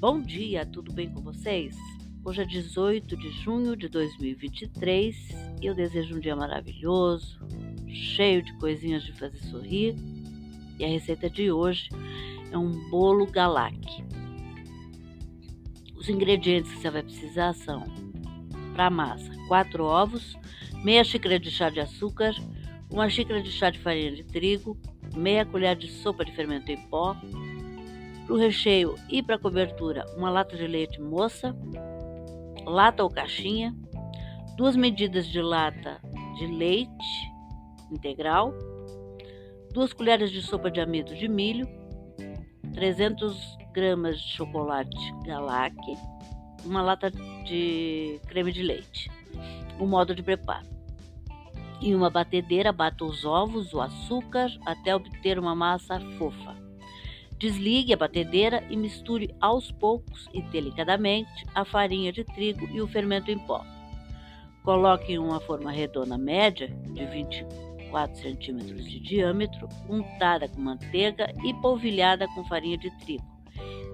Bom dia, tudo bem com vocês? Hoje é 18 de junho de 2023 e eu desejo um dia maravilhoso, cheio de coisinhas de fazer sorrir. E a receita de hoje é um bolo galac. Os ingredientes que você vai precisar são para massa: 4 ovos, meia xícara de chá de açúcar, uma xícara de chá de farinha de trigo, meia colher de sopa de fermento em pó, para o recheio e para a cobertura, uma lata de leite moça, lata ou caixinha, duas medidas de lata de leite integral, duas colheres de sopa de amido de milho, 300 gramas de chocolate galac, uma lata de creme de leite. O modo de preparo. Em uma batedeira, bata os ovos, o açúcar até obter uma massa fofa. Desligue a batedeira e misture aos poucos e delicadamente a farinha de trigo e o fermento em pó. Coloque em uma forma redonda média de 24 centímetros de diâmetro, untada com manteiga e polvilhada com farinha de trigo,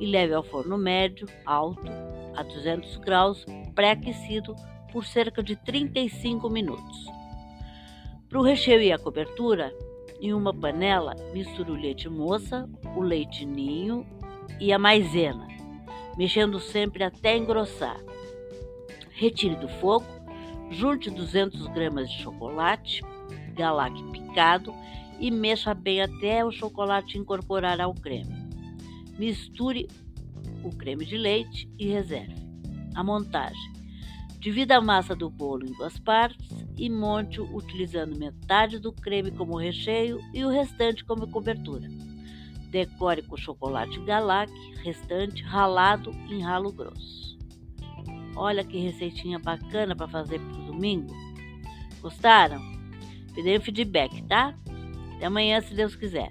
e leve ao forno médio, alto, a 200 graus, pré-aquecido por cerca de 35 minutos. Para o recheio e a cobertura, em uma panela, misture o leite moça, o leite ninho e a maisena, mexendo sempre até engrossar. Retire do fogo, junte 200 gramas de chocolate, galac picado e mexa bem até o chocolate incorporar ao creme. Misture o creme de leite e reserve. A montagem. Divida a massa do bolo em duas partes e monte-o utilizando metade do creme como recheio e o restante como cobertura. Decore com chocolate galac, restante ralado em ralo grosso. Olha que receitinha bacana para fazer para o domingo. Gostaram? Me deem feedback, tá? Até amanhã, se Deus quiser.